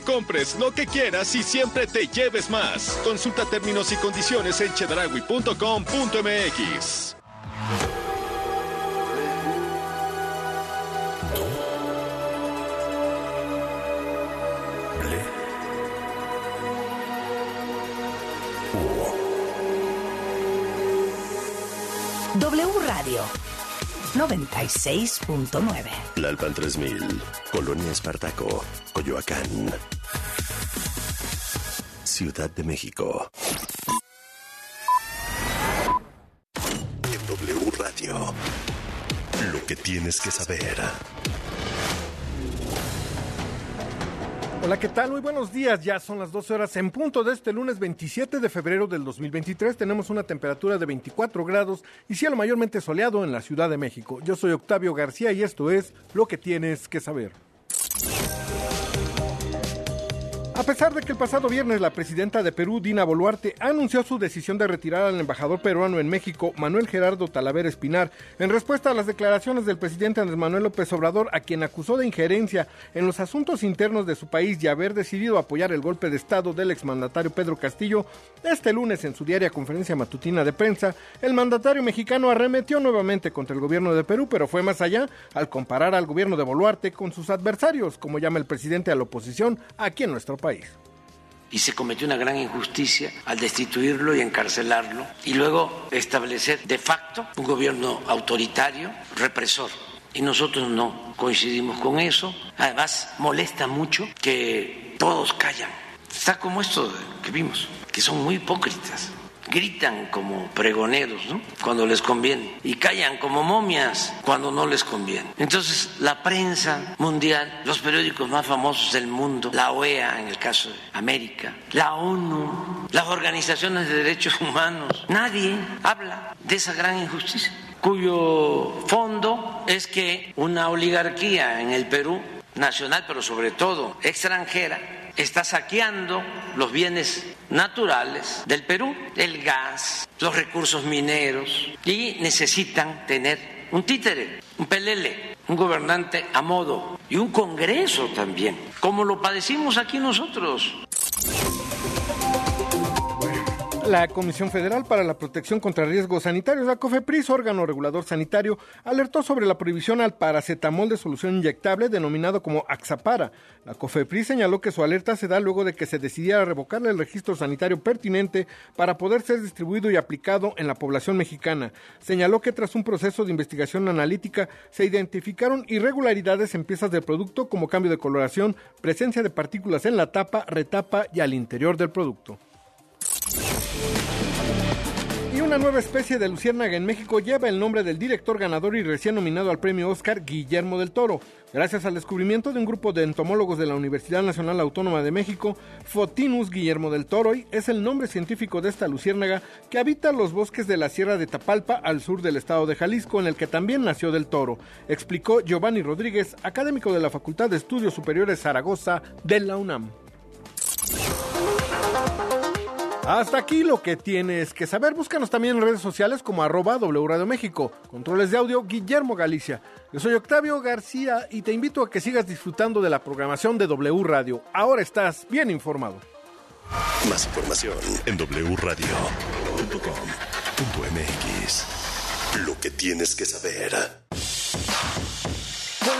compres lo que quieras y siempre te lleves más. Consulta términos y condiciones en chedragui.com.mx. 96.9. Lalpan 3000, Colonia Espartaco, Coyoacán. Ciudad de México. W Radio. Lo que tienes que saber. Hola, ¿qué tal? Muy buenos días. Ya son las 12 horas en punto de este lunes 27 de febrero del 2023. Tenemos una temperatura de 24 grados y cielo mayormente soleado en la Ciudad de México. Yo soy Octavio García y esto es Lo que tienes que saber. Pesar de que el pasado viernes la presidenta de Perú, Dina Boluarte, anunció su decisión de retirar al embajador peruano en México, Manuel Gerardo Talavera Espinar, en respuesta a las declaraciones del presidente Andrés Manuel López Obrador, a quien acusó de injerencia en los asuntos internos de su país y haber decidido apoyar el golpe de Estado del exmandatario Pedro Castillo, este lunes en su diaria conferencia matutina de prensa, el mandatario mexicano arremetió nuevamente contra el gobierno de Perú, pero fue más allá al comparar al gobierno de Boluarte con sus adversarios, como llama el presidente a la oposición aquí en nuestro país Y se cometió una gran injusticia al destituirlo y encarcelarlo y luego establecer de facto un gobierno autoritario, represor. Y nosotros no coincidimos con eso. Además, molesta mucho que todos callan. Está como esto que vimos, que son muy hipócritas gritan como pregoneros ¿no? cuando les conviene y callan como momias cuando no les conviene. Entonces la prensa mundial, los periódicos más famosos del mundo, la OEA en el caso de América, la ONU, las organizaciones de derechos humanos, nadie habla de esa gran injusticia cuyo fondo es que una oligarquía en el Perú nacional, pero sobre todo extranjera, está saqueando los bienes naturales del Perú, el gas, los recursos mineros, y necesitan tener un títere, un pelele, un gobernante a modo y un Congreso también, como lo padecimos aquí nosotros. La Comisión Federal para la Protección contra Riesgos Sanitarios, la COFEPRIS, órgano regulador sanitario, alertó sobre la prohibición al paracetamol de solución inyectable denominado como Axapara. La COFEPRIS señaló que su alerta se da luego de que se decidiera revocarle el registro sanitario pertinente para poder ser distribuido y aplicado en la población mexicana. Señaló que tras un proceso de investigación analítica se identificaron irregularidades en piezas del producto como cambio de coloración, presencia de partículas en la tapa, retapa y al interior del producto. Una nueva especie de luciérnaga en México lleva el nombre del director ganador y recién nominado al premio Oscar, Guillermo del Toro. Gracias al descubrimiento de un grupo de entomólogos de la Universidad Nacional Autónoma de México, Fotinus Guillermo del Toro es el nombre científico de esta luciérnaga que habita los bosques de la Sierra de Tapalpa al sur del estado de Jalisco, en el que también nació del Toro, explicó Giovanni Rodríguez, académico de la Facultad de Estudios Superiores Zaragoza de la UNAM. Hasta aquí lo que tienes que saber. Búscanos también en redes sociales como arroba W Radio México. Controles de audio, Guillermo Galicia. Yo soy Octavio García y te invito a que sigas disfrutando de la programación de W Radio. Ahora estás bien informado. Más información en wradio.com.mx. Lo que tienes que saber.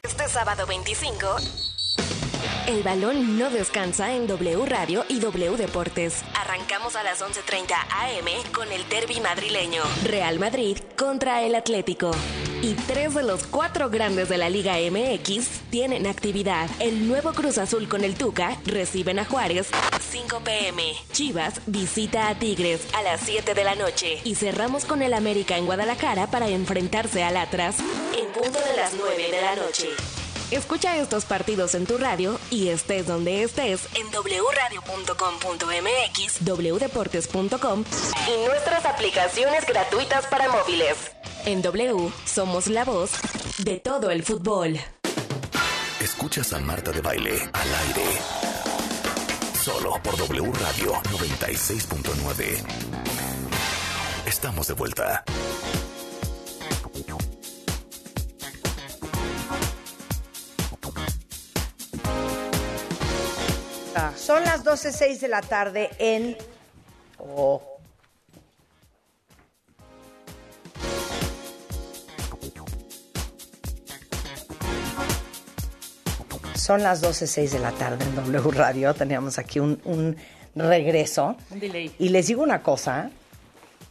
Este sábado 25 el balón no descansa en W Radio y W Deportes. Arrancamos a las 11.30 AM con el derby madrileño. Real Madrid contra el Atlético. Y tres de los cuatro grandes de la Liga MX tienen actividad. El nuevo Cruz Azul con el Tuca reciben a Juárez 5 pm. Chivas visita a Tigres a las 7 de la noche. Y cerramos con el América en Guadalajara para enfrentarse al Atlas en punto de las 9 de la noche. Escucha estos partidos en tu radio y estés donde estés en wradio.com.mx, wdeportes.com y nuestras aplicaciones gratuitas para móviles. En W somos la voz de todo el fútbol. Escuchas a Marta de Baile al aire. Solo por W Radio 96.9. Estamos de vuelta. Son las 12.06 de la tarde en... Oh. Son las 12.06 de la tarde en W Radio. Teníamos aquí un, un regreso. Un delay. Y les digo una cosa.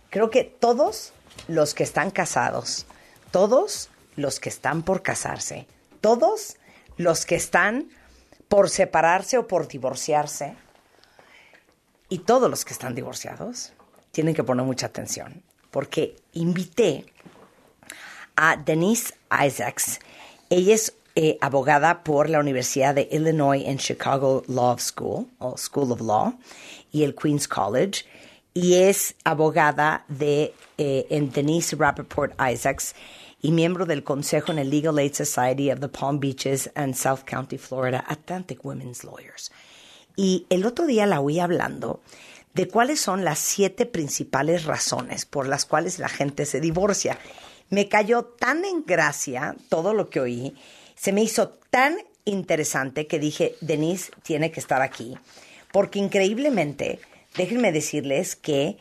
Creo que todos los que están casados, todos los que están por casarse, todos los que están por separarse o por divorciarse, y todos los que están divorciados, tienen que poner mucha atención, porque invité a Denise Isaacs. Ella es eh, abogada por la Universidad de Illinois en Chicago Law School, o School of Law, y el Queens College, y es abogada de eh, en Denise Rappaport Isaacs y miembro del consejo en el Legal Aid Society of the Palm Beaches and South County, Florida, Atlantic Women's Lawyers. Y el otro día la oí hablando de cuáles son las siete principales razones por las cuales la gente se divorcia. Me cayó tan en gracia todo lo que oí, se me hizo tan interesante que dije, Denise tiene que estar aquí, porque increíblemente, déjenme decirles que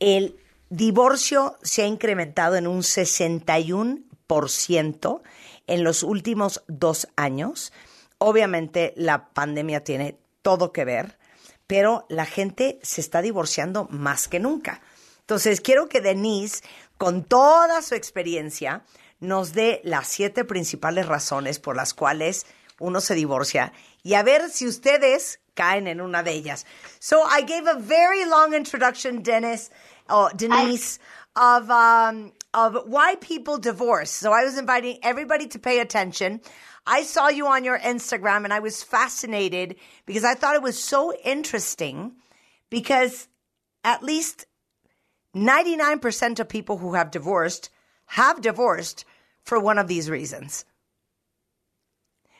el divorcio se ha incrementado en un 61% en los últimos dos años. Obviamente la pandemia tiene todo que ver, pero la gente se está divorciando más que nunca. Entonces, quiero que Denise, con toda su experiencia, nos dé las siete principales razones por las cuales uno se divorcia y a ver si ustedes caen en una de ellas. So I gave a very long introduction, Dennis, oh, Denise, of um, of why people divorce. So I was inviting everybody to pay attention. I saw you on your Instagram and I was fascinated because I thought it was so interesting because at least 99% of people who have divorced have divorced for one of these reasons.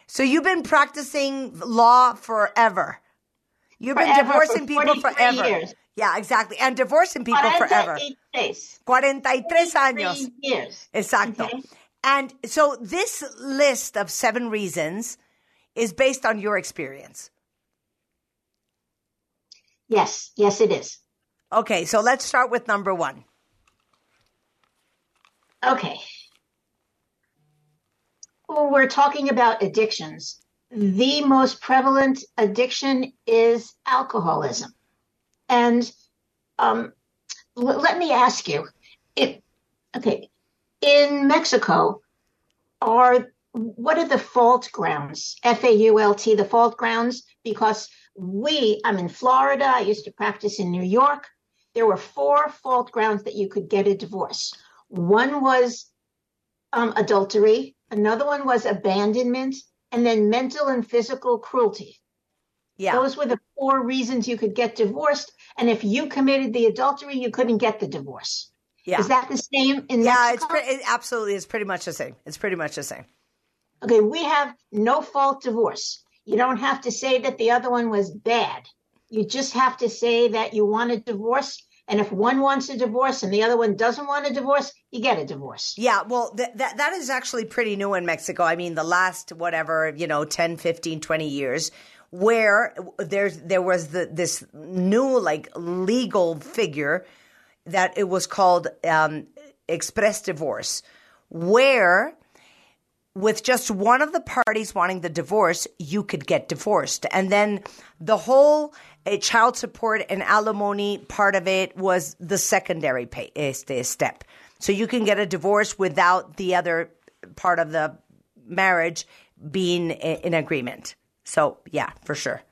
So you've been practicing law forever. You've been divorcing for people forever. years. Yeah, exactly. And divorcing people forever. 43 43 años. years. Exacto. Okay. And so this list of seven reasons is based on your experience. Yes, yes, it is. Okay, so let's start with number one. Okay. Well, we're talking about addictions. The most prevalent addiction is alcoholism. And um, l- let me ask you, it, okay, in Mexico, are what are the fault grounds? F A U L T, the fault grounds? Because we, I'm in Florida, I used to practice in New York. There were four fault grounds that you could get a divorce. One was um, adultery, another one was abandonment, and then mental and physical cruelty. Yeah. Those were the four reasons you could get divorced. And if you committed the adultery, you couldn't get the divorce. Yeah. Is that the same in yeah, it's Mexico? pre- it absolutely it's pretty much the same. It's pretty much the same. Okay, we have no fault divorce. You don't have to say that the other one was bad. You just have to say that you want a divorce. And if one wants a divorce and the other one doesn't want a divorce, you get a divorce. Yeah, well, th- that that is actually pretty new in Mexico. I mean, the last whatever, you know, 10, 15, 20 years where there's there was the this new like legal figure that it was called um, express divorce where with just one of the parties wanting the divorce, you could get divorced. And then the whole uh, child support and alimony part of it was the secondary pay, este, step. So you can get a divorce without the other part of the marriage being in agreement. So, yeah, for sure.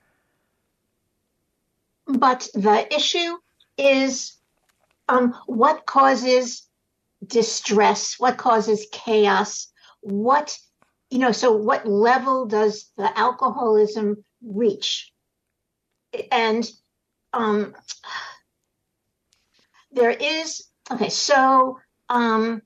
But the issue is um, what causes distress, what causes chaos, what, you know, so what level does the alcoholism reach? And um, there is, okay, so um,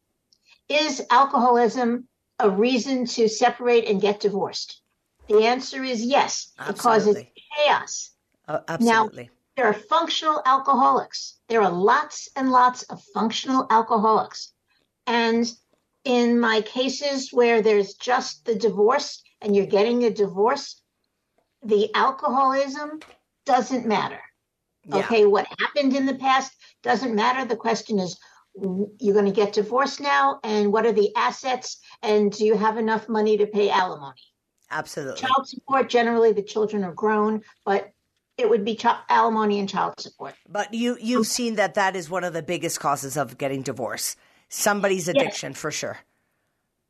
is alcoholism a reason to separate and get divorced? The answer is yes. It causes chaos. Uh, absolutely. There are functional alcoholics. There are lots and lots of functional alcoholics. And in my cases where there's just the divorce and you're getting a divorce, the alcoholism doesn't matter. Yeah. Okay, what happened in the past doesn't matter. The question is, you're going to get divorced now, and what are the assets, and do you have enough money to pay alimony? Absolutely. Child support, generally, the children are grown, but it would be ch- alimony and child support. But you you've seen that that is one of the biggest causes of getting divorce. Somebody's addiction for sure.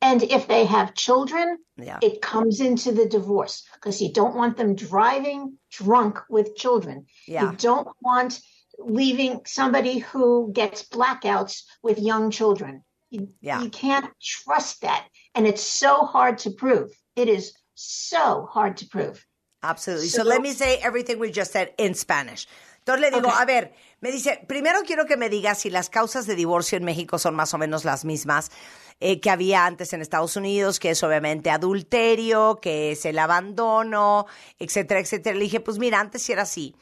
And if they have children, Yeah. it comes into the divorce because you don't want them driving drunk with children. Yeah. You don't want leaving somebody who gets blackouts with young children. You, Yeah. you can't trust that. And it's so hard to prove. It is so hard to prove. Absolutely. So, So- let me say everything we just said in Spanish. Entonces le digo, Okay. a ver, me dice, primero quiero que me digas si las causas de divorcio en México son más o menos las mismas eh, que había antes en Estados Unidos, que es obviamente adulterio, que es el abandono, etcétera, etcétera. Le dije, pues mira, antes sí era así.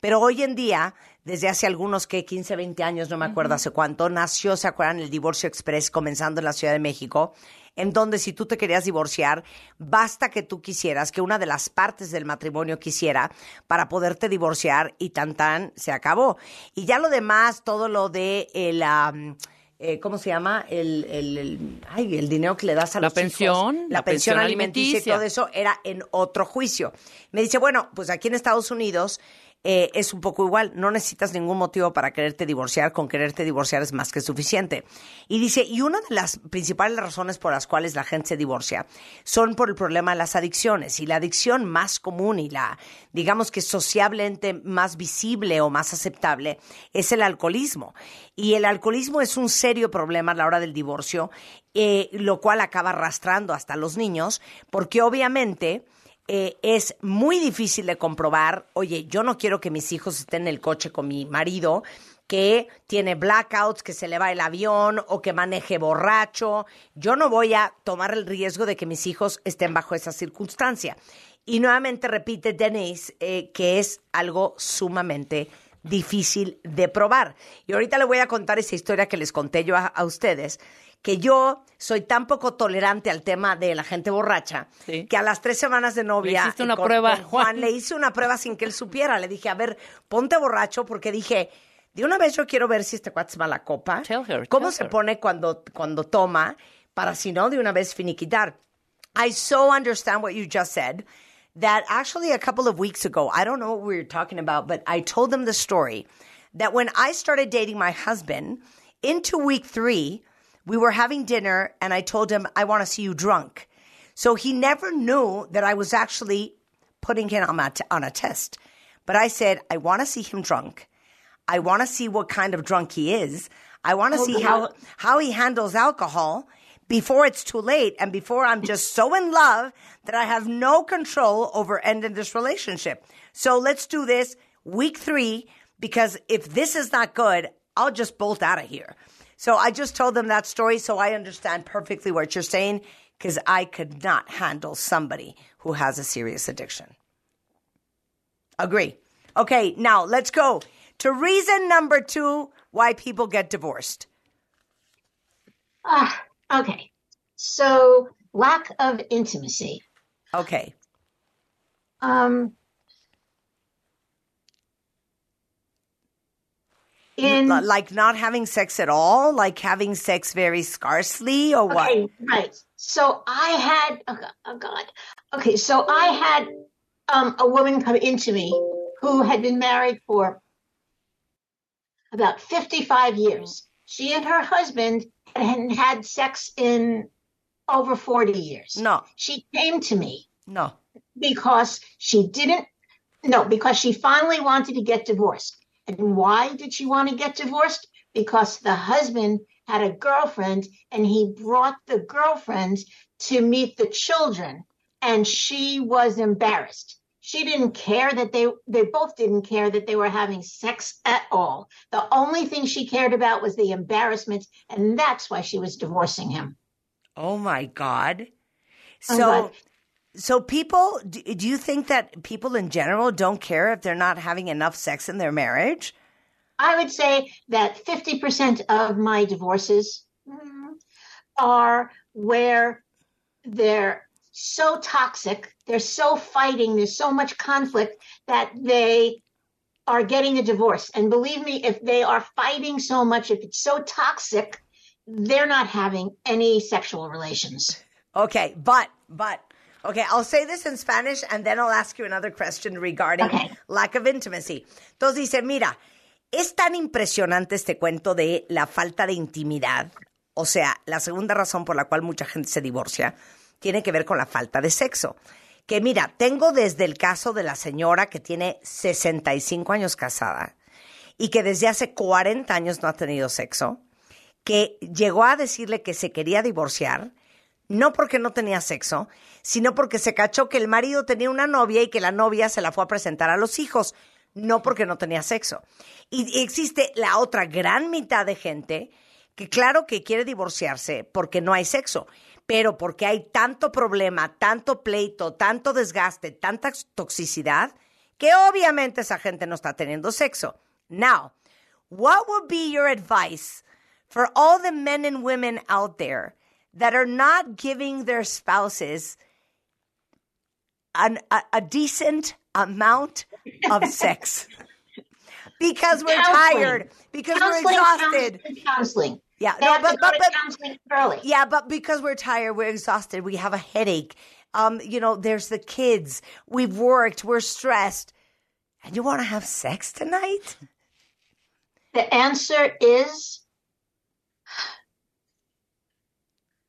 Pero hoy en día, desde hace algunos que 15, 20 años, no me acuerdo hace cuánto, nació, ¿se acuerdan? El divorcio express comenzando en la Ciudad de México, en donde si tú te querías divorciar, basta que tú quisieras, que una de las partes del matrimonio quisiera para poderte divorciar y tan tan se acabó. Y ya lo demás, todo lo de el... am, eh, ¿Cómo se llama? El, el, el- ay, el dinero que le das a La los hijos. pensión, la, la pensión pensión alimenticia y alimenticia. todo eso era en otro juicio. Me dice, bueno, pues aquí en Estados Unidos eh, es un poco igual, no necesitas ningún motivo para quererte divorciar, con quererte divorciar es más que suficiente. Y dice, y una de las principales razones por las cuales la gente se divorcia son por el problema de las adicciones. Y la adicción más común y la, digamos que sociablemente más visible o más aceptable es el alcoholismo. Y el alcoholismo es un serio problema a la hora del divorcio, eh, lo cual acaba arrastrando hasta los niños, porque obviamente eh, es muy difícil de comprobar, oye, yo no quiero que mis hijos estén en el coche con mi marido que tiene blackouts, que se le va el avión o que maneje borracho. Yo no voy a tomar el riesgo de que mis hijos estén bajo esa circunstancia. Y nuevamente repite Denise eh, que es algo sumamente difícil de probar. Y ahorita le voy a contar esa historia que les conté yo a, a ustedes, que yo soy tan poco tolerante al tema de la gente borracha, Sí. que a las tres semanas de novia Le hiciste una con- prueba, con Juan, Juan. le hice una prueba sin que él supiera. Le dije, a ver, ponte borracho porque dije, de una vez yo quiero ver si este cuate es mala copa. Tell her, ¿Cómo tell se her. pone cuando, cuando toma para si no de una vez finiquitar? I so understand what you just said that actually a couple of weeks ago, I don't know what we were talking about, but I told them the story that when I started dating my husband, into week three, we were having dinner and I told him, I want to see you drunk. So he never knew that I was actually putting him on a, on a test. But I said, I want to see him drunk. I want to see what kind of drunk he is. I want to oh, see how, how he handles alcohol before it's too late and before I'm just so in love that I have no control over ending this relationship. So let's do this week three because if this is not good, I'll just bolt out of here. So I just told them that story so I understand perfectly what you're saying because I could not handle somebody who has a serious addiction. Agree. Okay, now let's go to reason number two why people get divorced. Ah, okay. So lack of intimacy. Okay. Um, In like not having sex at all, like having sex very scarcely, or what? Okay, right. So I had, oh God, oh God. Okay, so I had um, a woman come into me who had been married for about 55 years. She and her husband hadn't had sex in over 40 years. No, She came to me no. because she didn't, no, because she finally wanted to get divorced. And why did she want to get divorced? Because the husband had a girlfriend and he brought the girlfriend to meet the children and she was embarrassed. She didn't care that they, they both didn't care that they were having sex at all. The only thing she cared about was the embarrassment. And that's why she was divorcing him. Oh my God. Oh, So, God. So people, do, you think that people in general don't care if they're not having enough sex in their marriage? I would say that 50% of my divorces are where they're so toxic, they're so fighting, there's so much conflict that they are getting a divorce. And believe me, if they are fighting so much, if it's so toxic, they're not having any sexual relations. Okay, but, but, okay, I'll say this in Spanish and then I'll ask you another question regarding Okay. lack of intimacy. Entonces dice, mira, es tan impresionante este cuento de la falta de intimidad. O sea, la segunda razón por la cual mucha gente se divorcia tiene que ver con la falta de sexo. Que mira, tengo desde el caso de la señora que tiene 65 años casada y que desde hace 40 años no ha tenido sexo, que llegó a decirle que se quería divorciar, no porque no tenía sexo, sino porque se cachó que el marido tenía una novia y que la novia se la fue a presentar a los hijos, no porque no tenía sexo. Y existe la otra gran mitad de gente que claro que quiere divorciarse porque no hay sexo, pero porque hay tanto problema, tanto pleito, tanto desgaste, tanta toxicidad, que obviamente esa gente no está teniendo sexo. Now, what would be your advice for all the men and women out there that are not giving their spouses an, a, a decent amount of sex? Because we're Counseling. tired, because we're exhausted. counseling, counseling. Yeah, no, but, but, but counseling early. yeah, but because we're tired, we're exhausted, we have a headache. Um, you know, there's the kids. We've worked, we're stressed. And you want to have sex tonight? The answer is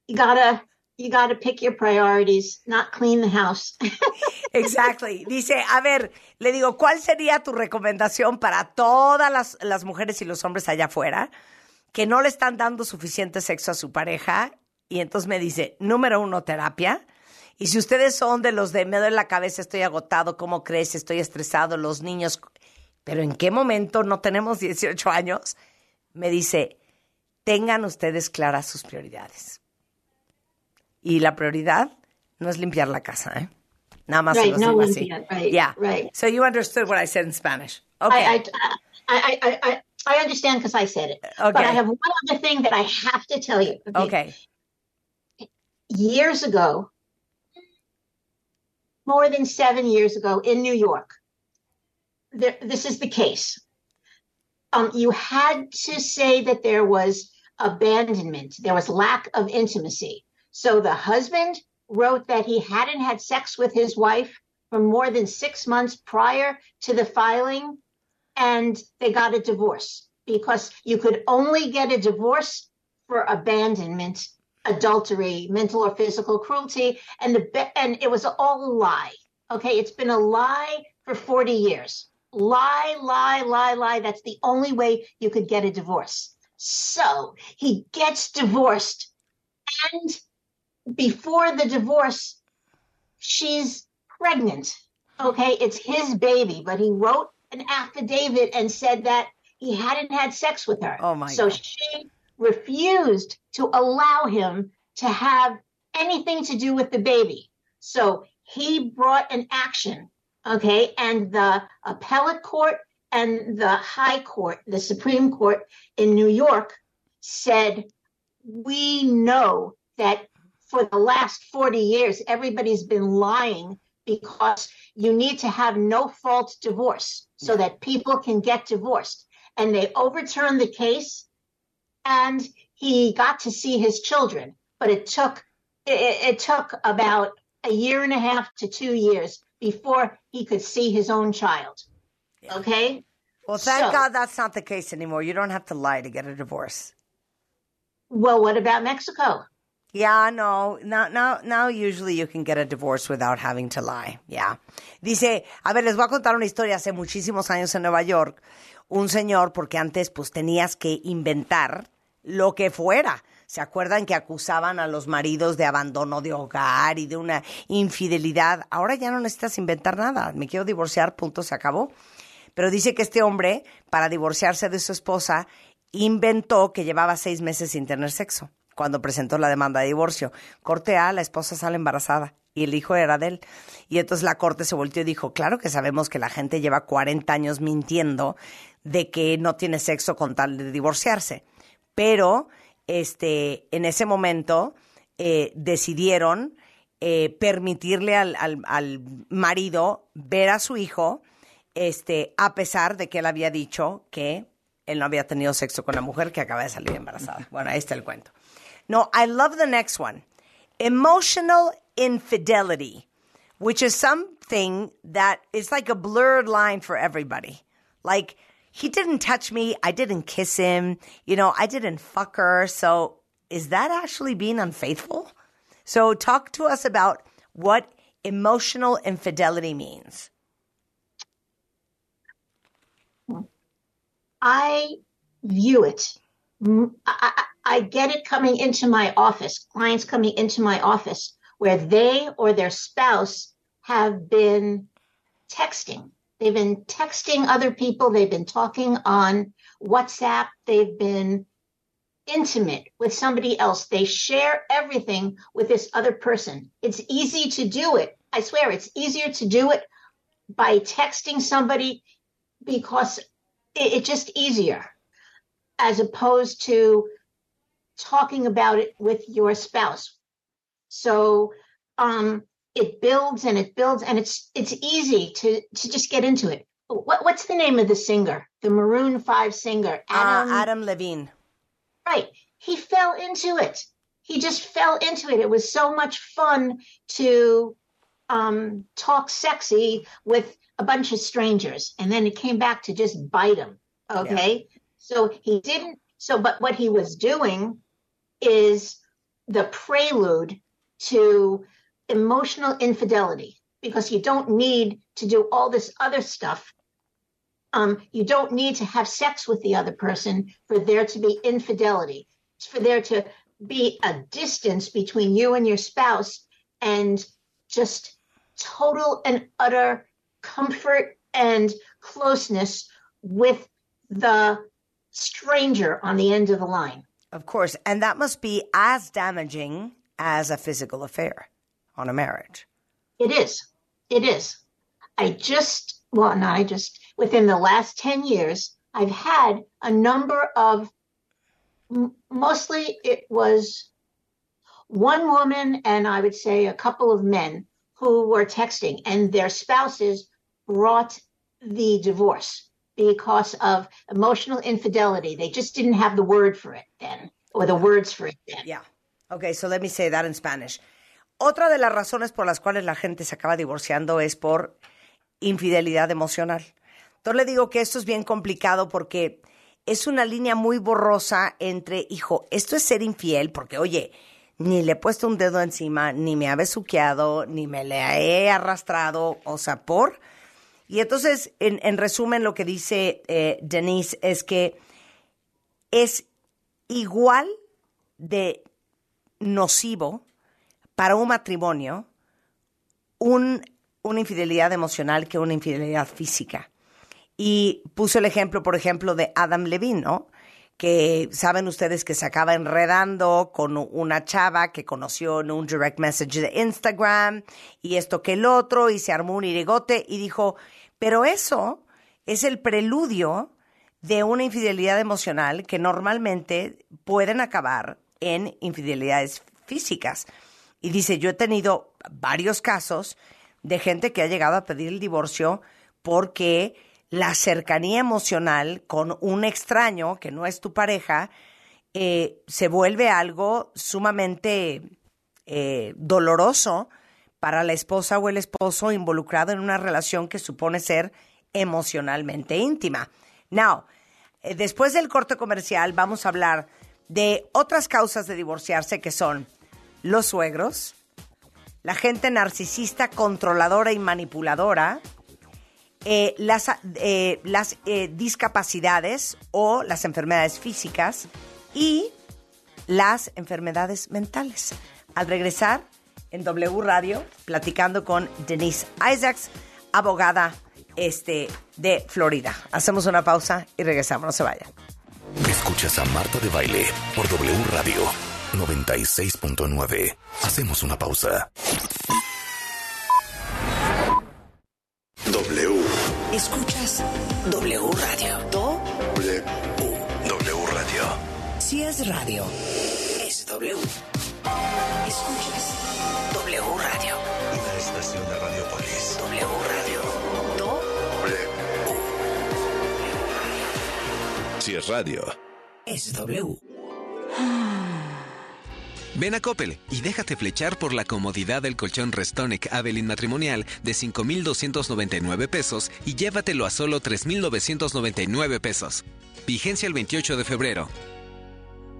you gotta you gotta pick your priorities, not clean the house. Exactly. Dice, a ver, le digo, ¿cuál sería tu recomendación para todas las, las mujeres y los hombres allá afuera que no le están dando suficiente sexo a su pareja? Y entonces me dice, número uno, terapia. Y si ustedes son de los de me duele la cabeza, estoy agotado, ¿cómo crees? Estoy estresado, los niños. Pero ¿en qué momento no tenemos 18 años? Me dice, tengan ustedes claras sus prioridades. Y la prioridad no es limpiar la casa, ¿eh? Nada más Right, no así. limpiar, right, yeah. right. So you understood what I said in Spanish. Okay. I, I, I, I, I, understand because I said it. But I have one other thing that I have to tell you. okay. Years ago, more than seven years ago in New York, there, this is the case. Um, you had to say that there was abandonment, there was lack of intimacy. So the husband wrote that he hadn't had sex with his wife for more than six months prior to the filing, and they got a divorce because you could only get a divorce for abandonment, adultery, mental or physical cruelty, and the and it was all a lie. Okay, it's been a lie for 40 years. Lie, lie, lie, lie. That's the only way you could get a divorce. So he gets divorced, and before the divorce, she's pregnant. Okay, it's his baby, but he wrote an affidavit and said that he hadn't had sex with her. Oh, my So God. she refused to allow him to have anything to do with the baby. So he brought an action, okay, and the appellate court and the high court, the Supreme Court in New York said, we know that for the last 40 years, everybody's been lying because you need to have no fault divorce so that people can get divorced. and they overturned the case and he got to see his children, but it took it, it took about a year and a half to two years before he could see his own child. Okay? Well, thank So- God that's not the case anymore. You don't have to lie to get a divorce. Well, what about Mexico? Yeah, no. Now, now, now usually you can get a divorce without having to lie. Yeah. Dice, a ver, les voy a contar una historia hace muchísimos años en Nueva York. Un señor, porque antes pues tenías que inventar lo que fuera. ¿Se acuerdan que acusaban a los maridos de abandono de hogar y de una infidelidad? Ahora ya no necesitas inventar nada. Me quiero divorciar, punto, se acabó. Pero dice que este hombre, para divorciarse de su esposa, inventó que llevaba seis meses sin tener sexo cuando presentó la demanda de divorcio. Corte A, la esposa sale embarazada y el hijo era de él. Y entonces la corte se volteó y dijo, claro que sabemos que la gente lleva 40 años mintiendo de que no tiene sexo con tal de divorciarse. Pero este, en ese momento eh, decidieron eh, permitirle al, al- al marido ver a su hijo, este, a pesar de que él había dicho que él no había tenido sexo con la mujer que acaba de salir embarazada. Bueno, ahí está el cuento. No, I love the next one. Emotional infidelity, which is something that is like a blurred line for everybody. Like, he didn't touch me, I didn't kiss him, you know, I didn't fuck her. So, is that actually being unfaithful? So, talk to us about what emotional infidelity means. I view it. I I get it coming into my office, clients coming into my office where they or their spouse have been texting. They've been texting other people. They've been talking on WhatsApp. They've been intimate with somebody else. They share everything with this other person. It's easy to do it. I swear it's easier to do it by texting somebody because it's just easier as opposed to talking about it with your spouse. So um, it builds and it builds and it's it's easy to to just get into it. What, what's the name of the singer? The Maroon Five singer, Adam, Adam Levine. Right. He fell into it. He just fell into it. It was so much fun to um, talk sexy with a bunch of strangers. And then it came back to just bite him. Okay. So he didn't. So, but what he was doing is the prelude to emotional infidelity because you don't need to do all this other stuff um, you don't need to have sex with the other person for there to be infidelity. It's for there to be a distance between you and your spouse and just total and utter comfort and closeness with the stranger on the end of the line. Of course. And that must be as damaging as a physical affair on a marriage. It is. It is. I just, well, not I just, within the last 10 years, I've had a number of, m- mostly it was one woman and I would say a couple of men who were texting and their spouses brought the divorce because of emotional infidelity. They just didn't have the word for it then or the words for it then. Yeah. Okay, so let me say that in Spanish. Otra de las razones por las cuales la gente se acaba divorciando es por infidelidad emocional. Entonces le digo que esto es bien complicado porque es una línea muy borrosa entre, hijo, esto es ser infiel, porque oye, ni le he puesto un dedo encima, ni me ha besuqueado, ni me le he arrastrado, o sea, por. Y entonces, en, en resumen, lo que dice eh, Denise es que es igual de nocivo para un matrimonio un, una infidelidad emocional que una infidelidad física. Y puso el ejemplo, por ejemplo, de Adam Levine, ¿no? Que saben ustedes que se acaba enredando con una chava que conoció en un direct message de Instagram y esto que el otro y se armó un irigote y dijo, pero eso es el preludio de una infidelidad emocional que normalmente pueden acabar en infidelidades físicas. Y dice, yo he tenido varios casos de gente que ha llegado a pedir el divorcio porque la cercanía emocional con un extraño que no es tu pareja eh, se vuelve algo sumamente eh, doloroso para la esposa o el esposo involucrado en una relación que supone ser emocionalmente íntima. Now, eh, después del corte comercial vamos a hablar de otras causas de divorciarse que son los suegros, la gente narcisista, controladora y manipuladora, eh, las, eh, las discapacidades o las enfermedades físicas y las enfermedades mentales. Al regresar en W Radio, platicando con Denise Isaacs, abogada este, de Florida. Hacemos una pausa y regresamos, no se vayan. Escuchas a Marta de Baile por W Radio 96.9. Hacemos una pausa. W. Escuchas W Radio. Do W. W Radio. Si es radio, es W. Escuchas W Radio. Una estación de Radiopolis. W Radio. Do Si es radio. es W. Ven a Coppel y déjate flechar por la comodidad del colchón Restonic Avelin matrimonial de 5,299 pesos y llévatelo a solo 3,999 pesos. Vigencia el 28 de febrero.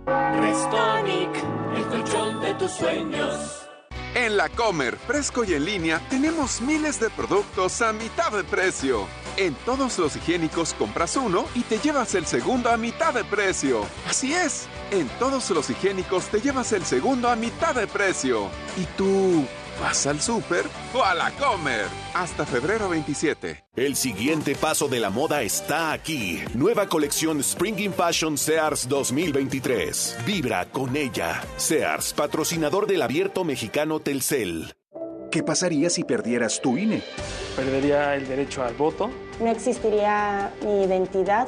Restonic, el colchón de tus sueños. En la Comer, fresco y en línea, tenemos miles de productos a mitad de precio. En todos los higiénicos compras uno y te llevas el segundo a mitad de precio. Así es, en todos los higiénicos te llevas el segundo a mitad de precio. ¿Y tú vas al súper o a la Comer? Hasta febrero 27. El siguiente paso de la moda está aquí. Nueva colección Spring Fashion Sears 2023. Vibra con ella. Sears, patrocinador del abierto mexicano Telcel. ¿Qué pasaría si perdieras tu INE? Perdería el derecho al voto, No existiría mi identidad,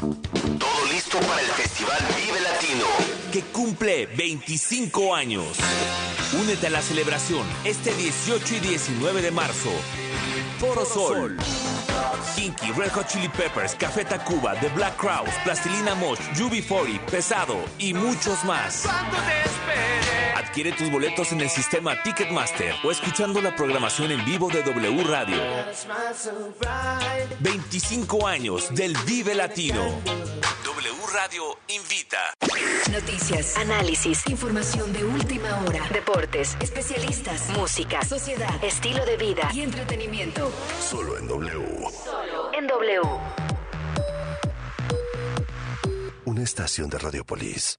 Todo listo para el Festival Vive Latino, que cumple 25 años. Únete a la celebración este 18 y 19 de marzo. Foro Sol. Kinky, Red Hot Chili Peppers, Café Tacuba, The Black Crowes, Plastilina Mosh, UB40, Pesado y muchos más. Adquiere tus boletos en el sistema Ticketmaster o escuchando la programación en vivo de W Radio. 25 años del Vive Latino. W Radio invita. Noticias, análisis, información de última hora, deportes, especialistas, música, sociedad, estilo de vida y entretenimiento. Solo en W. Solo en W. Una estación de Radiopolis.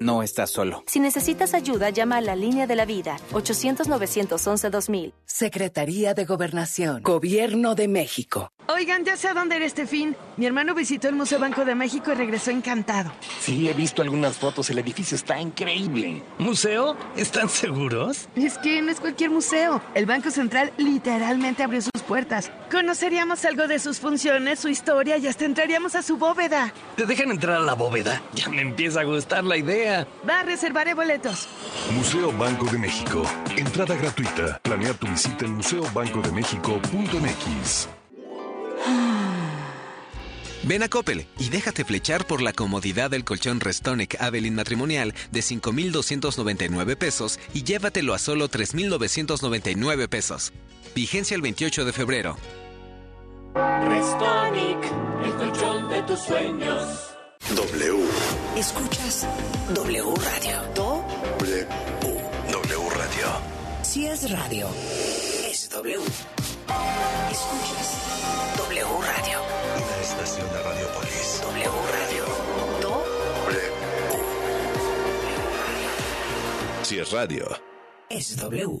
No estás solo. Si necesitas ayuda, llama a la línea de la vida, 800-911-2000. Secretaría de Gobernación, Gobierno de México. Oigan, ya sé a dónde ir este fin. Mi hermano visitó el Museo Banco de México y regresó encantado. Sí, he visto algunas fotos. El edificio está increíble. ¿Museo? ¿Están seguros? Es que no es cualquier museo. El Banco Central literalmente abrió sus puertas. Conoceríamos algo de sus funciones, su historia y hasta entraríamos a su bóveda. ¿Te dejan entrar a la bóveda? Ya me empieza a gustar la idea. Va, reservaré boletos. Museo Banco de México. Entrada gratuita. Planea tu visita en museobancodemexico.mx. Ven a Coppel y déjate flechar por la comodidad del colchón Restonic Avelin matrimonial de 5,299 pesos y llévatelo a solo 3,999 pesos. Vigencia el 28 de febrero. Restonic, el colchón de tus sueños. W. Escuchas W Radio. W. W Radio. Si es radio, es W. Escuchas W Radio. Una estación de Radiopolis. W Radio. W. Si es radio. Es W.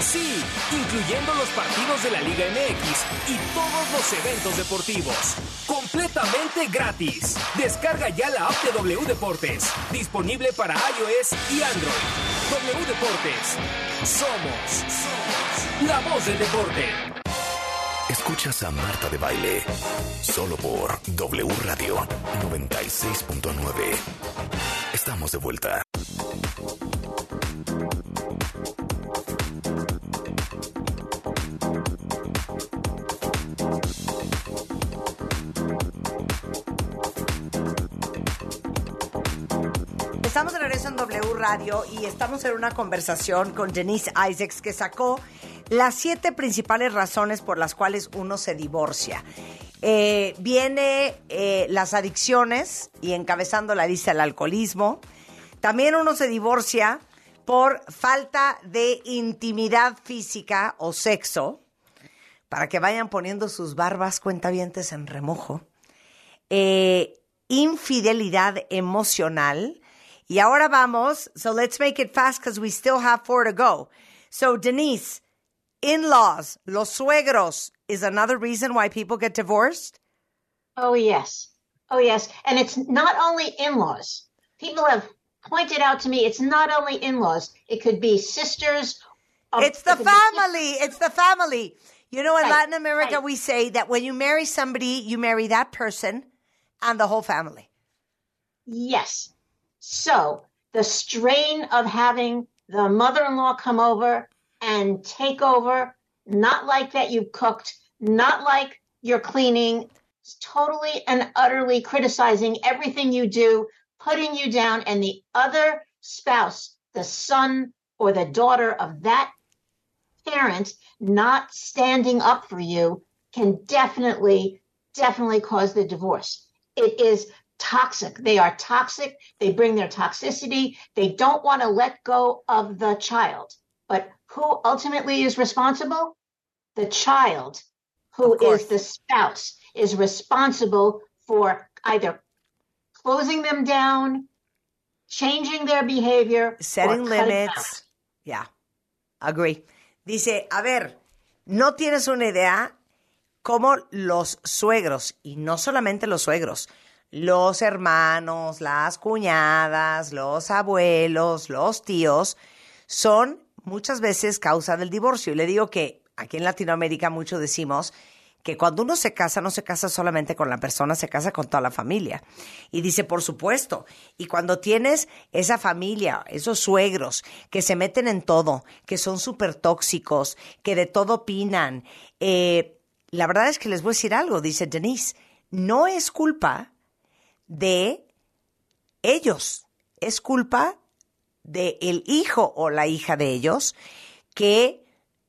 Sí, incluyendo los partidos de la Liga MX y todos los eventos deportivos. Completamente gratis. Descarga ya la app de W Deportes. Disponible para iOS y Android. W Deportes. Somos, somos la voz del deporte. Escuchas a Marta de Baile. Solo por W Radio 96.9. Estamos de vuelta. Estamos de regreso en W Radio y estamos en una conversación con Denise Isaacs que sacó las siete principales razones por las cuales uno se divorcia. Eh, viene eh, las adicciones y encabezando la lista el alcoholismo. También uno se divorcia por falta de intimidad física o sexo, para que vayan poniendo sus barbas cuentavientes en remojo. Eh, infidelidad emocional. Y ahora vamos, so let's make it fast because we still have four to go. So Denise, in-laws, los suegros, is another reason why people get divorced? Oh, yes. Oh, yes. And it's not only in laws. People have pointed out to me it's not only in laws, it could be sisters. of- It's the it could be sis- family. It's the family. You know, in Right, Latin America, right. we say that when you marry somebody, you marry that person and the whole family. Yes. So the strain of having the mother in law come over and take over, not like that you cooked, not like you're cleaning, totally and utterly criticizing everything you do, putting you down, and the other spouse, the son or the daughter of that parent not standing up for you can definitely, definitely cause the divorce. It is toxic. They are toxic. They bring their toxicity. They don't want to let go of the child. But who ultimately is responsible? The child, who is the spouse, is responsible for either closing them down, changing their behavior, Setting limits. Yeah. Agree. Dice, a ver, no tienes una idea cómo los suegros, y no solamente los suegros, los hermanos, las cuñadas, los abuelos, los tíos, son muchas veces causa del divorcio. Y le digo que aquí en Latinoamérica mucho decimos que cuando uno se casa, no se casa solamente con la persona, se casa con toda la familia. Y dice, por supuesto, y cuando tienes esa familia, esos suegros que se meten en todo, que son súper tóxicos, que de todo opinan, eh, la verdad es que les voy a decir algo, dice Denise, no es culpa de ellos, es culpa del hijo o la hija de ellos que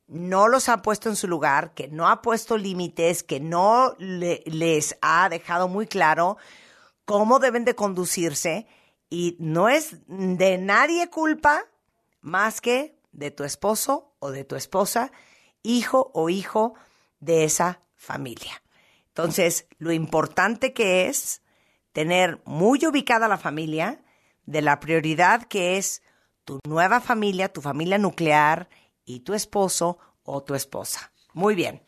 no los ha puesto en su lugar, que no ha puesto límites, que no le- les ha dejado muy claro cómo deben de conducirse y no es de nadie culpa más que de tu esposo o de tu esposa, hijo o hijo de esa familia. Entonces, lo importante que es tener muy ubicada la familia, de la prioridad que es tu nueva familia, tu familia nuclear y tu esposo o tu esposa. Muy bien.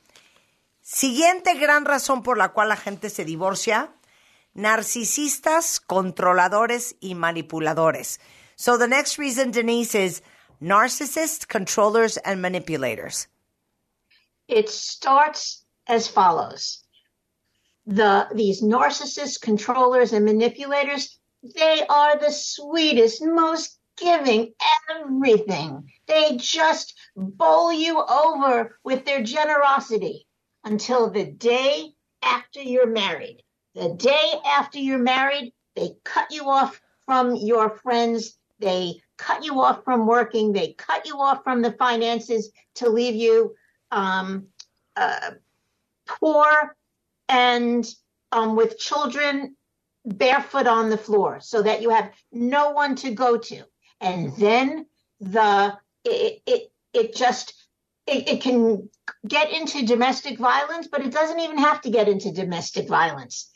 Siguiente gran razón por la cual la gente se divorcia, narcisistas, controladores y manipuladores. So the next reason, Denise, is narcissists, controllers, and manipulators. It starts as follows. The these narcissists, controllers, and manipulators, they are the sweetest, most giving everything. They just bowl you over with their generosity until the day after you're married. The day after you're married, they cut you off from your friends. They cut you off from working. They cut you off from the finances to leave you um, uh, poor and um, with children barefoot on the floor so that you have no one to go to. And then the it it, it just it, it can get into domestic violence, but it doesn't even have to get into domestic violence.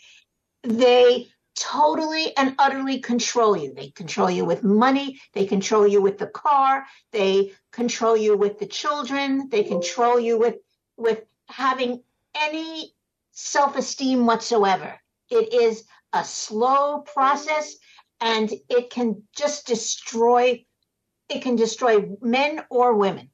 They totally and utterly control you. They control you with money. They control you with the car. They control you with the children. They control you with, with having any self-esteem whatsoever. It is a slow process and it can just destroy, it can destroy men or women.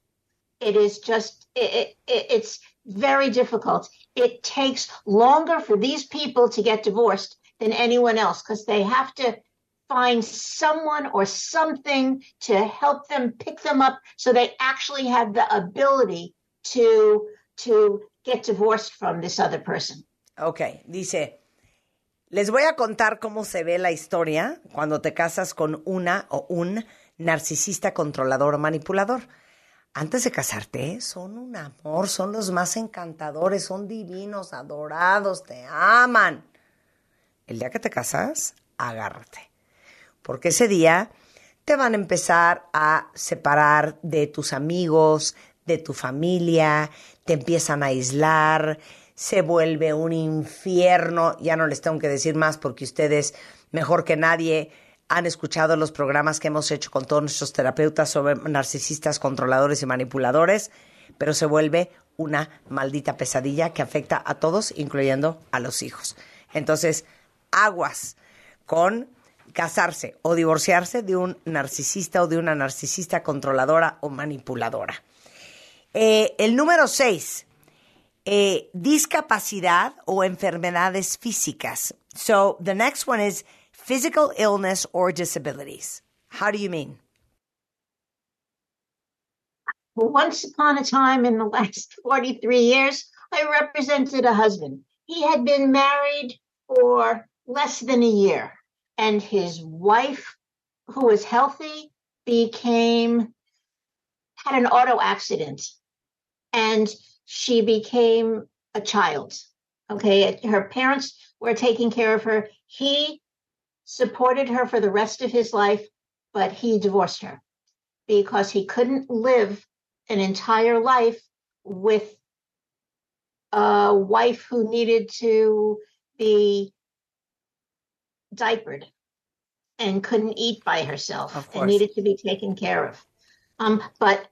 It is just, it, it, it's very difficult. It takes longer for these people to get divorced than anyone else because they have to find someone or something to help them pick them up so they actually have the ability to to get divorced from this other person. Ok, dice, les voy a contar cómo se ve la historia cuando te casas con una o un narcisista controlador o manipulador. Antes de casarte, son un amor, son los más encantadores, son divinos, adorados, te aman. El día que te casas, agárrate. Porque ese día te van a empezar a separar de tus amigos, de tu familia, te empiezan a aislar, se vuelve un infierno. Ya no les tengo que decir más porque ustedes, mejor que nadie, han escuchado los programas que hemos hecho con todos nuestros terapeutas sobre narcisistas, controladores y manipuladores, pero se vuelve una maldita pesadilla que afecta a todos, incluyendo a los hijos. Entonces, aguas con casarse o divorciarse de un narcisista o de una narcisista controladora o manipuladora. Eh, el número seis, eh, discapacidad o enfermedades físicas. So the next one is physical illness or disabilities. How do you mean? Once upon a time in the last 43 years, I represented a husband. He had been married for less than a year, and his wife, who was healthy, became had an auto accident and she became a child. Okay, her parents were taking care of her. He supported her for the rest of his life, but he divorced her because he couldn't live an entire life with a wife who needed to be diapered and couldn't eat by herself and needed to be taken care of. Um, but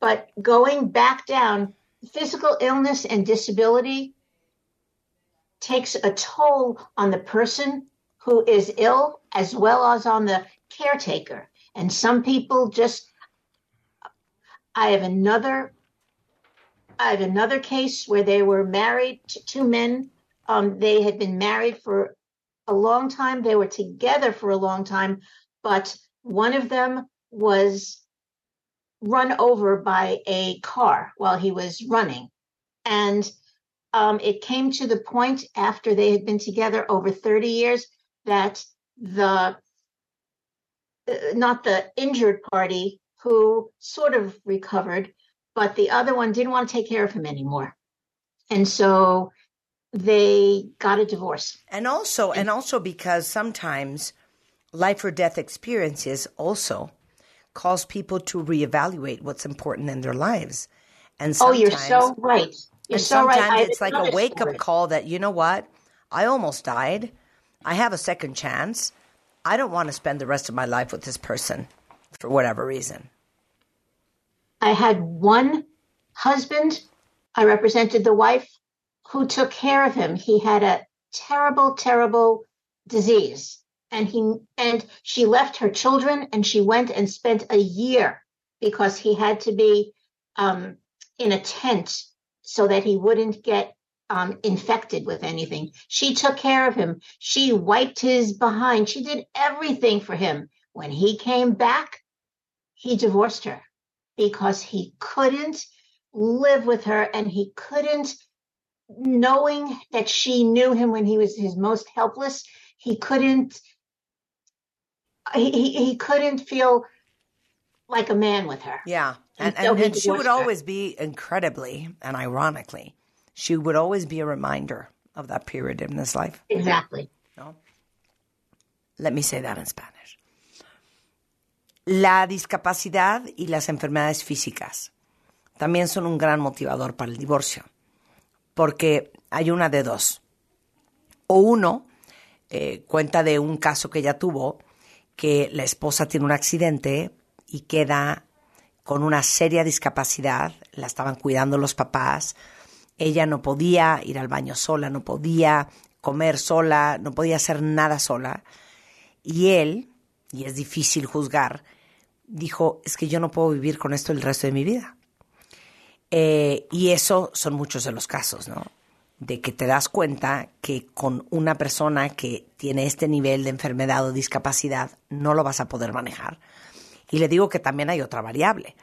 but going back down, physical illness and disability takes a toll on the person who is ill as well as on the caretaker. And some people just I have another I have another case where they were married to two men. Um, they had been married for a long time. They were together for a long time, but one of them was run over by a car while he was running. And um, it came to the point after they had been together over 30 years that the uh, not the injured party who sort of recovered, but the other one didn't want to take care of him anymore. And so they got a divorce. And also, and also because sometimes life or death experiences also cause people to reevaluate what's important in their lives. And Oh, you're so right. You're and so right. sometimes I it's like a wake up call that you know what, I almost died. I have a second chance. I don't want to spend the rest of my life with this person for whatever reason. I had one husband. I represented the wife who took care of him. He had a terrible, terrible disease. And he and she left her children and she went and spent a year because he had to be um, in a tent so that he wouldn't get um, infected with anything. She took care of him. She wiped his behind. She did everything for him. When he came back, he divorced her because he couldn't live with her and he couldn't knowing that she knew him when he was his most helpless he couldn't he, couldn't feel like a man with her Yeah. And, And so and, he and she would her. always be incredibly and ironically, she would always be a reminder of that period in his life. exactly No? Let me say that in Spanish. La discapacidad y las enfermedades físicas también son un gran motivador para el divorcio, porque hay una de dos. O uno eh, cuenta de un caso que ella tuvo, que la esposa tiene un accidente y queda con una seria discapacidad, la estaban cuidando los papás, ella no podía ir al baño sola, no podía comer sola, no podía hacer nada sola. Y él, y es difícil juzgar, dijo, es que yo no puedo vivir con esto el resto de mi vida. Eh, y eso son muchos de los casos, ¿no? De que te das cuenta que con una persona que tiene este nivel de enfermedad o discapacidad no lo vas a poder manejar. Y le digo que también hay otra variable.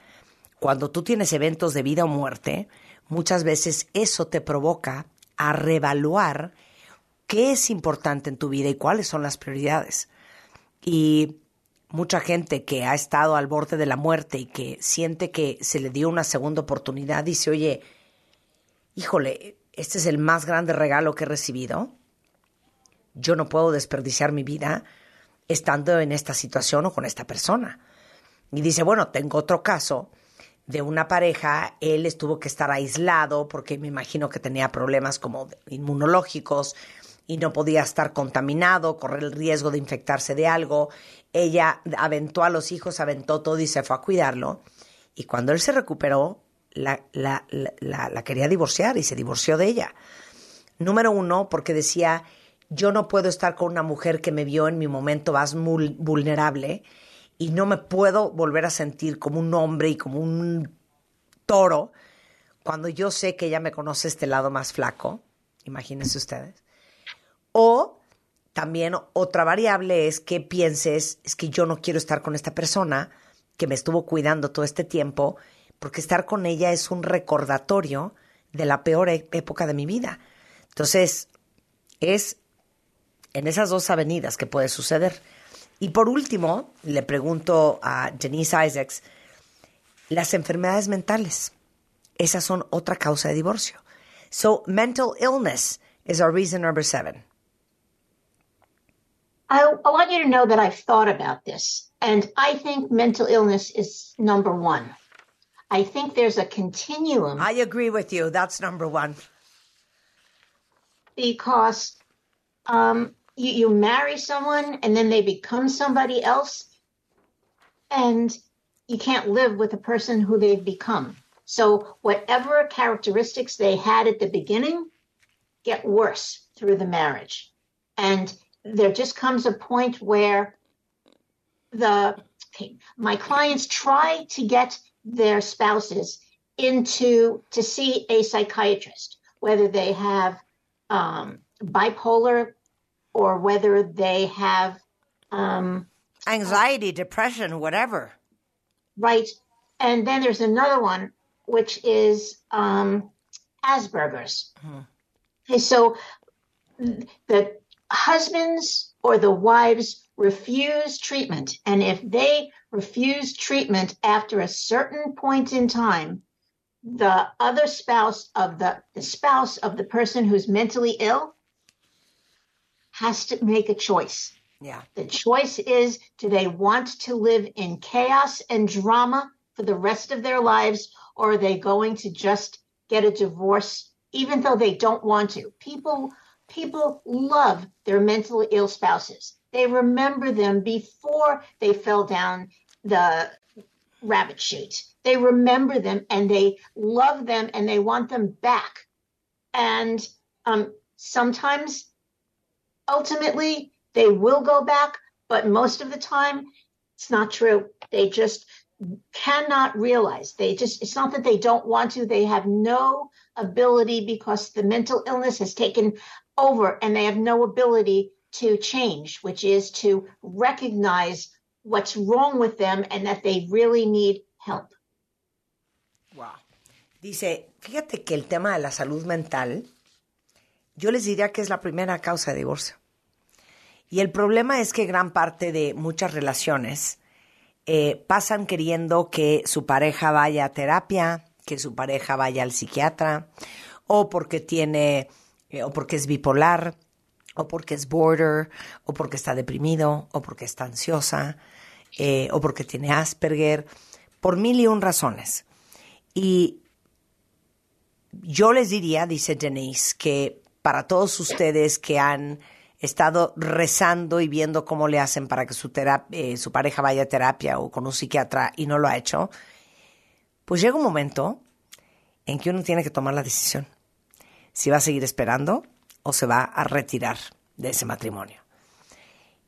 Cuando tú tienes eventos de vida o muerte, muchas veces eso te provoca a reevaluar qué es importante en tu vida y cuáles son las prioridades. Y mucha gente que ha estado al borde de la muerte y que siente que se le dio una segunda oportunidad dice, oye, híjole, este es el más grande regalo que he recibido. Yo no puedo desperdiciar mi vida estando en esta situación o con esta persona. Y dice, bueno, tengo otro caso de una pareja, él estuvo que estar aislado porque me imagino que tenía problemas como inmunológicos y no podía estar contaminado, correr el riesgo de infectarse de algo. Ella aventó a los hijos, aventó todo y se fue a cuidarlo. Y cuando él se recuperó, la, la, la, quería divorciar y se divorció de ella. Número uno, porque decía, yo no puedo estar con una mujer que me vio en mi momento más vulnerable y no me puedo volver a sentir como un hombre y como un toro cuando yo sé que ella me conoce este lado más flaco. Imagínense ustedes. O también otra variable es que pienses, es que yo no quiero estar con esta persona que me estuvo cuidando todo este tiempo, porque estar con ella es un recordatorio de la peor e- época de mi vida. Entonces, es en esas dos avenidas que puede suceder. Y por último, le pregunto a Denise Isaacs, las enfermedades mentales, esas son otra causa de divorcio. So, mental illness is our reason number seven. I, I want you to know that I've thought about this, and I think mental illness is number one. I think there's a continuum. I agree with you. That's number one. Because um, you, you marry someone and then they become somebody else, and you can't live with the person who they've become. So, whatever characteristics they had at the beginning get worse through the marriage. And there just comes a point where the my clients try to get their spouses into to see a psychiatrist, whether they have um, bipolar or whether they have um, Anxiety, depression, whatever. right. And then there's another one which is um, Asperger's. Okay, so the husbands or the wives refuse treatment. And if they refuse treatment after a certain point in time, the other spouse of the, the spouse of the person who's mentally ill has to make a choice. Yeah. The choice is do they want to live in chaos and drama for the rest of their lives, or are they going to just get a divorce even though they don't want to? People people love their mentally ill spouses. They remember them before they fell down the rabbit chute. They remember them and they love them and they want them back. And um, sometimes, ultimately, they will go back, but most of the time, it's not true. They just cannot realize. They just, it's not that they don't want to, they have no ability because the mental illness has taken over and they have no ability to change, which is to recognize what's wrong with them and that they really need help. Wow. Dice, fíjate que el tema de la salud mental, yo les diría que es la primera causa de divorcio. Y el problema es que gran parte de muchas relaciones eh, pasan queriendo que su pareja vaya a terapia, que su pareja vaya al psiquiatra, o porque tiene, eh, o porque es bipolar, o porque es border, o porque está deprimido, o porque está ansiosa, eh, o porque tiene Asperger, por mil y un razones. Y yo les diría, dice Denise, que para todos ustedes que han estado rezando y viendo cómo le hacen para que su, eh, su pareja vaya a terapia o con un psiquiatra y no lo ha hecho, pues llega un momento en que uno tiene que tomar la decisión si va a seguir esperando o se va a retirar de ese matrimonio.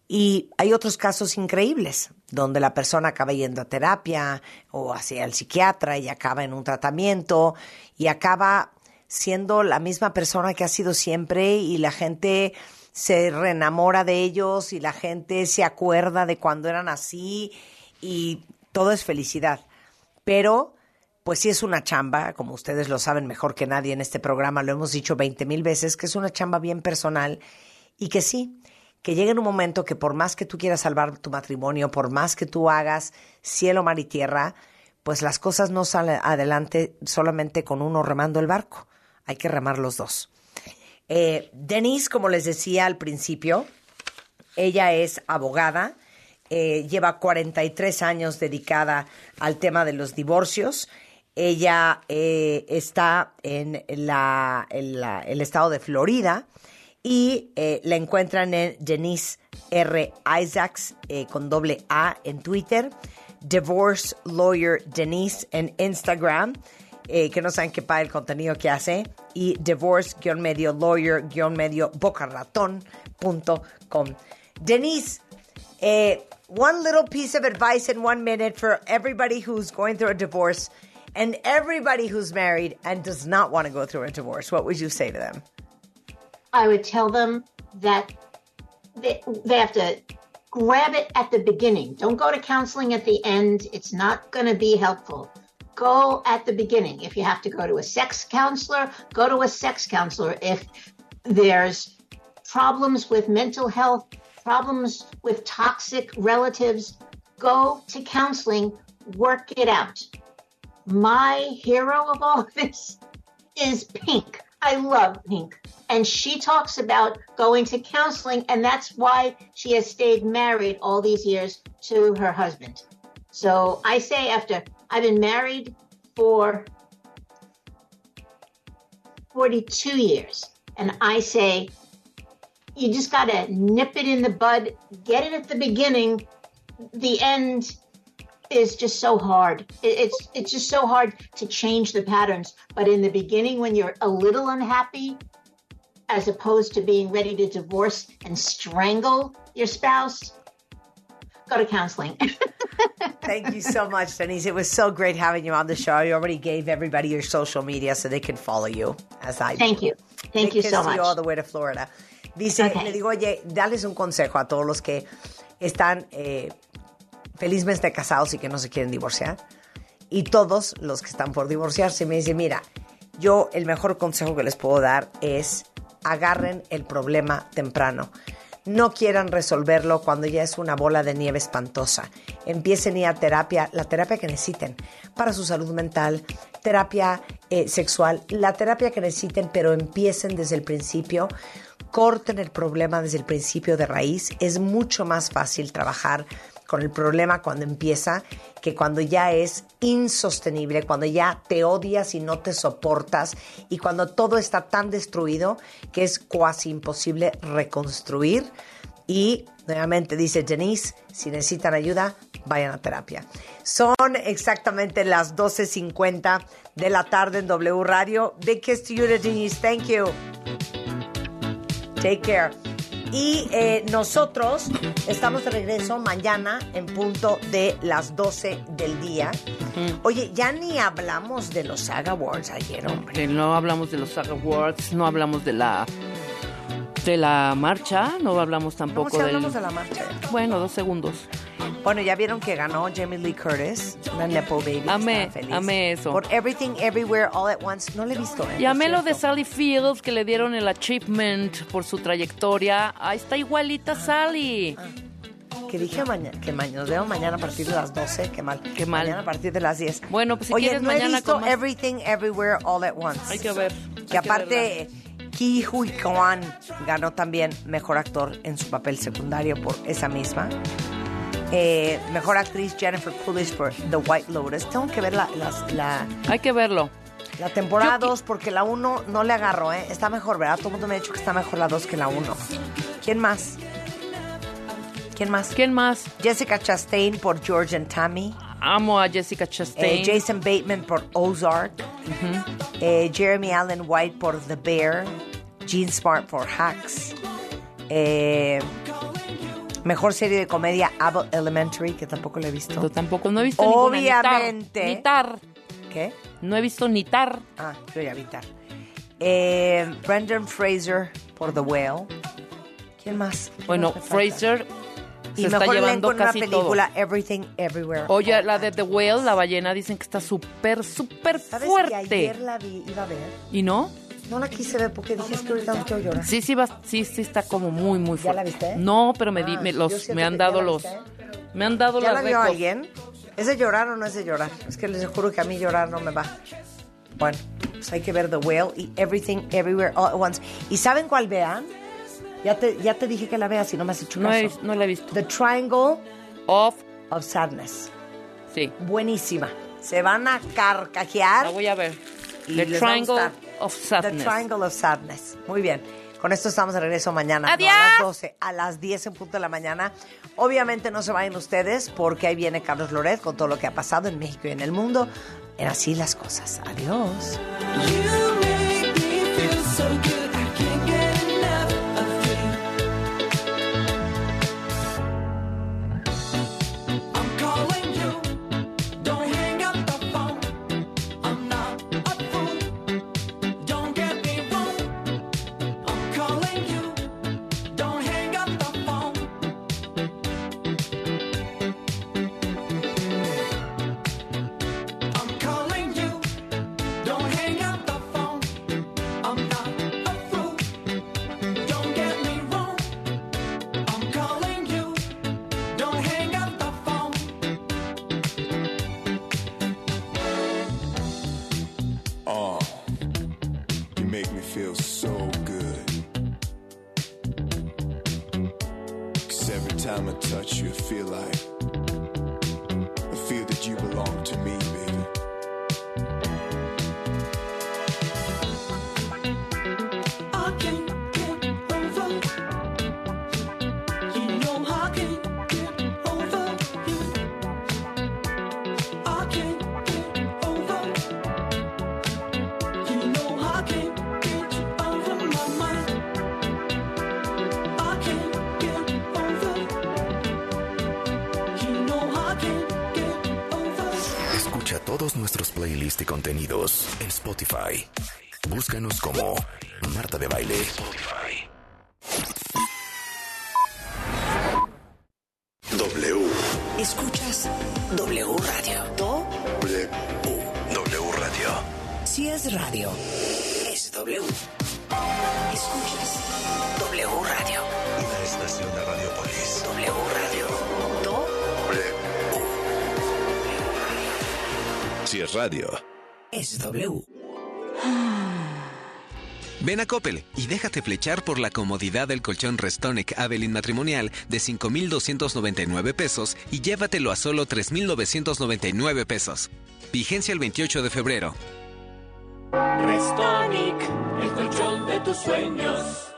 Y hay otros casos increíbles, donde la persona acaba yendo a terapia o hacia el psiquiatra y acaba en un tratamiento y acaba siendo la misma persona que ha sido siempre y la gente se reenamora de ellos y la gente se acuerda de cuando eran así y todo es felicidad. Pero, pues sí es una chamba, como ustedes lo saben mejor que nadie en este programa, lo hemos dicho 20 mil veces, que es una chamba bien personal y que sí, que llegue un momento que por más que tú quieras salvar tu matrimonio, por más que tú hagas cielo, mar y tierra, pues las cosas no salen adelante solamente con uno remando el barco. Hay que remar los dos. Eh, Denise, como les decía al principio, ella es abogada, eh, lleva 43 años dedicada al tema de los divorcios. Ella eh, está en, el estado de Florida y eh, la encuentran en Denise R. Isaacs eh, con doble A en Twitter, Divorce Lawyer Denise en Instagram, eh, que no saben qué para el contenido que hace, y divorce-medio lawyer-medio bocarratón.com. Denise, one little piece of advice in one minute for everybody who's going through a divorce and everybody who's married and does not want to go through a divorce. What would you say to them? I would tell them that they, they have to grab it at the beginning. Don't go to counseling at the end. It's not going to be helpful. Go at the beginning. If you have to go to a sex counselor, go to a sex counselor. If there's problems with mental health, problems with toxic relatives, go to counseling, work it out. My hero of all this is Pink. I love Pink. And she talks about going to counseling, and that's why she has stayed married all these years to her husband. So I say, after I've been married for 42 years, and I say, you just got to nip it in the bud, get it at the beginning. The end is just so hard. It's it's just so hard to change the patterns. But in the beginning, when you're a little unhappy, as opposed to being ready to divorce and strangle your spouse, go to counseling. Thank you so much, Denise. It was so great having you on the show. You already gave everybody your social media so they can follow you, as I Thank you. Thank you so much. all the way to Florida. Dice, Okay. le digo, oye, dales un consejo a todos los que están eh, felizmente casados y que no se quieren divorciar. Y todos los que están por divorciarse. Me dice, mira, yo el mejor consejo que les puedo dar es agarren el problema temprano. no quieran resolverlo cuando ya es una bola de nieve espantosa. Empiecen a ir a terapia, la terapia que necesiten para su salud mental, terapia eh, sexual, la terapia que necesiten, pero empiecen desde el principio. Corten el problema desde el principio de raíz. Es mucho más fácil trabajar con el problema cuando empieza que cuando ya es insostenible, cuando ya te odias y no te soportas y cuando todo está tan destruido que es casi imposible reconstruir. Y nuevamente dice Denise, si necesitan ayuda, vayan a terapia. Son exactamente las 12.50 de la tarde en W Radio. Big kiss to you, Denise. Thank you. Take care. Y eh, nosotros estamos de regreso mañana en punto de las 12 del día. Oye, ya ni hablamos de los Saga Awards ayer, hombre. No hablamos de los Saga Awards, no hablamos de la de la marcha, no hablamos tampoco No, del- hablamos de la marcha. Bueno, dos segundos. Bueno, ya vieron que ganó Jamie Lee Curtis, una Nepo Baby. Amé, feliz. amé eso. Por Everything Everywhere All at Once. No le he visto, ¿eh? Y amé lo de. Sally Fields, que le dieron el achievement por su trayectoria. Ahí está igualita Sally. Que dije mañana, que mañana, nos vemos mañana a partir de las 12. Qué mal. Qué mal. Mañana a partir de las 10. Bueno, pues si Oye, quieres no he mañana visto con más- Everything Everywhere All at Once. Hay que ver. Que aparte, verla. Ki Hui Kwan ganó también Mejor Actor en su papel secundario por esa misma. Eh, mejor actriz Jennifer Coolidge por The White Lotus. Tengo que ver la, la, Hay que verlo. la temporada 2 porque la 1 no le agarro, ¿eh? Está mejor, ¿verdad? Todo el mundo me ha dicho que está mejor la 2 que la 1. ¿Quién más? ¿Quién más? ¿Quién más? Jessica Chastain por George and Tammy. Amo a Jessica Eh, Chastain. Jason Bateman por Ozark. Eh, Jeremy Allen White por The Bear. Gene Smart por Hacks. Eh, mejor serie de comedia Abbott Elementary, que tampoco la he visto. Yo tampoco, no he visto ninguna, ni Tar. Obviamente. Ni Tar. ¿Qué? No he visto ni Tar. Ah, yo ya vi Tar. Brendan Fraser por The Whale. ¿Quién más? ¿Quién Bueno, más Fraser se Y está mejor llevando en una casi todo. película Everything Everywhere. Oye, la de The Whale, la ballena, dicen que está súper, súper ¿Sabes fuerte. que ayer la vi, iba a ver? ¿Y no? No la quise ver porque dije es que ahorita no quiero llorar. Sí, sí, va, sí, sí está como muy, muy fuerte. ¿Ya la viste? No, pero me, di, Ah, me, los, me han dado los... Me han dado ¿Ya la vio alguien? ¿Es de llorar o no es de llorar? Es que les juro que a mí llorar no me va. Bueno, pues hay que ver The Whale y Everything Everywhere All at Once. ¿Y saben cuál vean? Ya te, ya te dije que la veas y no me has hecho No, caso. he- no la he visto. The Triangle of, of Sadness. Sí. Buenísima. Se van a carcajear. La voy a ver. y The les va a Triangle gustar. of Sadness. The Triangle of Sadness. Muy bien. Con esto estamos de regreso mañana. no, ¡Adiós! a las 12, a las 10 en punto de la mañana. Obviamente no se vayan ustedes porque ahí viene Carlos Loret con todo lo que ha pasado en México y en el mundo. En así las cosas. Adiós. Búscanos como Marta de Baile. W. Escuchas W Radio. W. W Radio. Si es radio, es W. Escuchas W Radio. Una estación de Radiopolis. W Radio. Do. Si es radio. Es W. Ven a Coppel y déjate flechar por la comodidad del colchón Restonic Avelin matrimonial de 5,299 pesos y llévatelo a solo 3,999 pesos. Vigencia el 28 de febrero. Restonic, el colchón de tus sueños.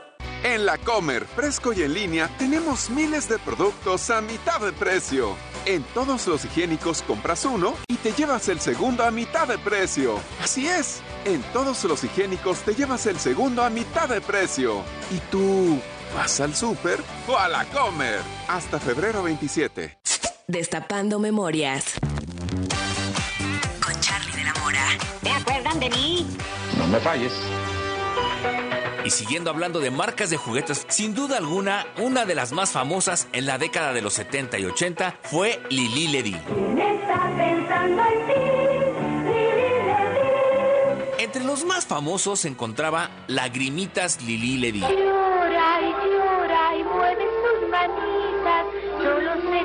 En la Comer, fresco y en línea, tenemos miles de productos a mitad de precio. En todos los higiénicos compras uno y te llevas el segundo a mitad de precio. Así es, en todos los higiénicos te llevas el segundo a mitad de precio. ¿Y tú vas al súper o a la Comer? Hasta febrero 27. Destapando memorias. Con Charlie de la Mora. ¿Se acuerdan de mí? No me falles. Y siguiendo hablando de marcas de juguetes, sin duda alguna, una de las más famosas en la década de los 70 y 80 fue Lili Ledy. Entre los más famosos se encontraba Lagrimitas Lili Ledy.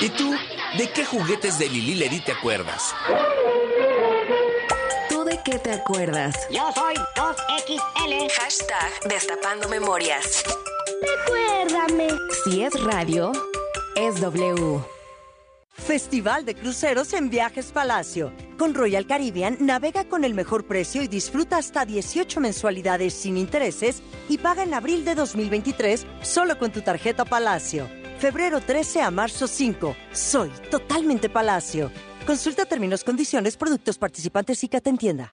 ¿Y tú, de qué juguetes de Lili Ledy te acuerdas? ¿Tú de qué te acuerdas? Yo soy 2XL. Hashtag Destapando Memorias. Recuérdame. Si es radio, es W. Festival de Cruceros en Viajes Palacio. Con Royal Caribbean navega con el mejor precio y disfruta hasta 18 mensualidades sin intereses y paga en abril de 2023 solo con tu tarjeta Palacio. Febrero 13 a marzo 5. Soy totalmente Palacio. Consulta términos, condiciones, productos participantes y que te entienda.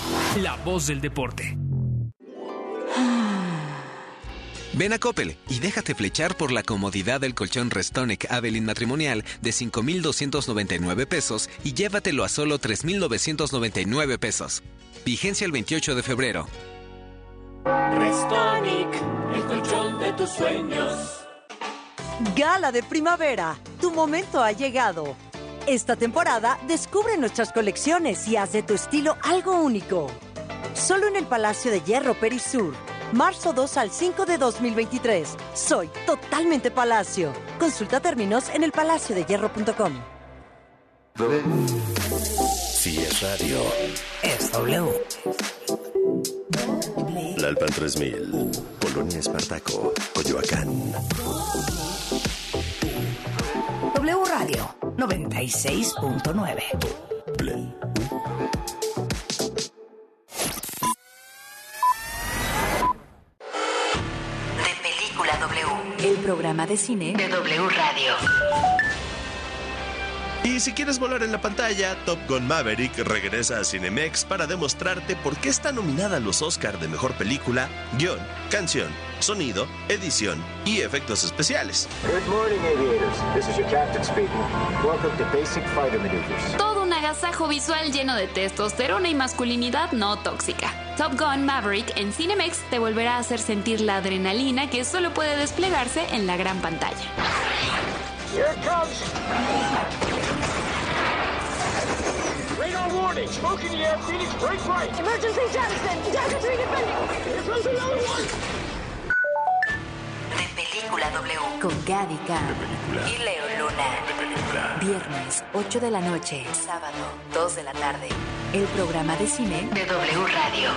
la voz del deporte. Ven a Coppel y déjate flechar por la comodidad del colchón Restonic Avelin matrimonial de 5,299 pesos y llévatelo a solo 3,999 pesos. Vigencia el 28 de febrero. Restonic, el colchón de tus sueños. Gala de primavera. Tu momento ha llegado. Esta temporada descubre nuestras colecciones y haz de tu estilo algo único. Solo en el Palacio de Hierro Perisur. Marzo 2 al 5 de 2023. Soy totalmente Palacio. Consulta términos en elpalaciodehierro.com. Si es radio. Es W. Lalpan 3000. Colonia Espartaco. Coyoacán. W Radio 96.9. De Película W. El programa de cine de W Radio. Y si quieres volar en la pantalla, Top Gun Maverick regresa a Cinemex para demostrarte por qué está nominada a los Oscar de Mejor Película, Guión, Canción, Sonido, Edición y Efectos Especiales. Good morning, aviators. This is your captain speaking. Welcome to Basic Fighter Maneuvers. Toda una agasajo visual lleno de testosterona y masculinidad no tóxica. Top Gun Maverick en Cinemex te volverá a hacer sentir la adrenalina que solo puede desplegarse en la gran pantalla. Here it comes. Radar warning. Smoke in the air. Phoenix, break right. Emergency Jackson. Jackson defending. Here comes another one. De Película W. Con Gaby Khan y Leo Luna. Viernes, 8 de la noche. Sábado, 2 de la tarde. El programa de cine de W Radio.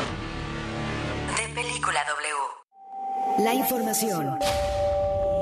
De Película W. La información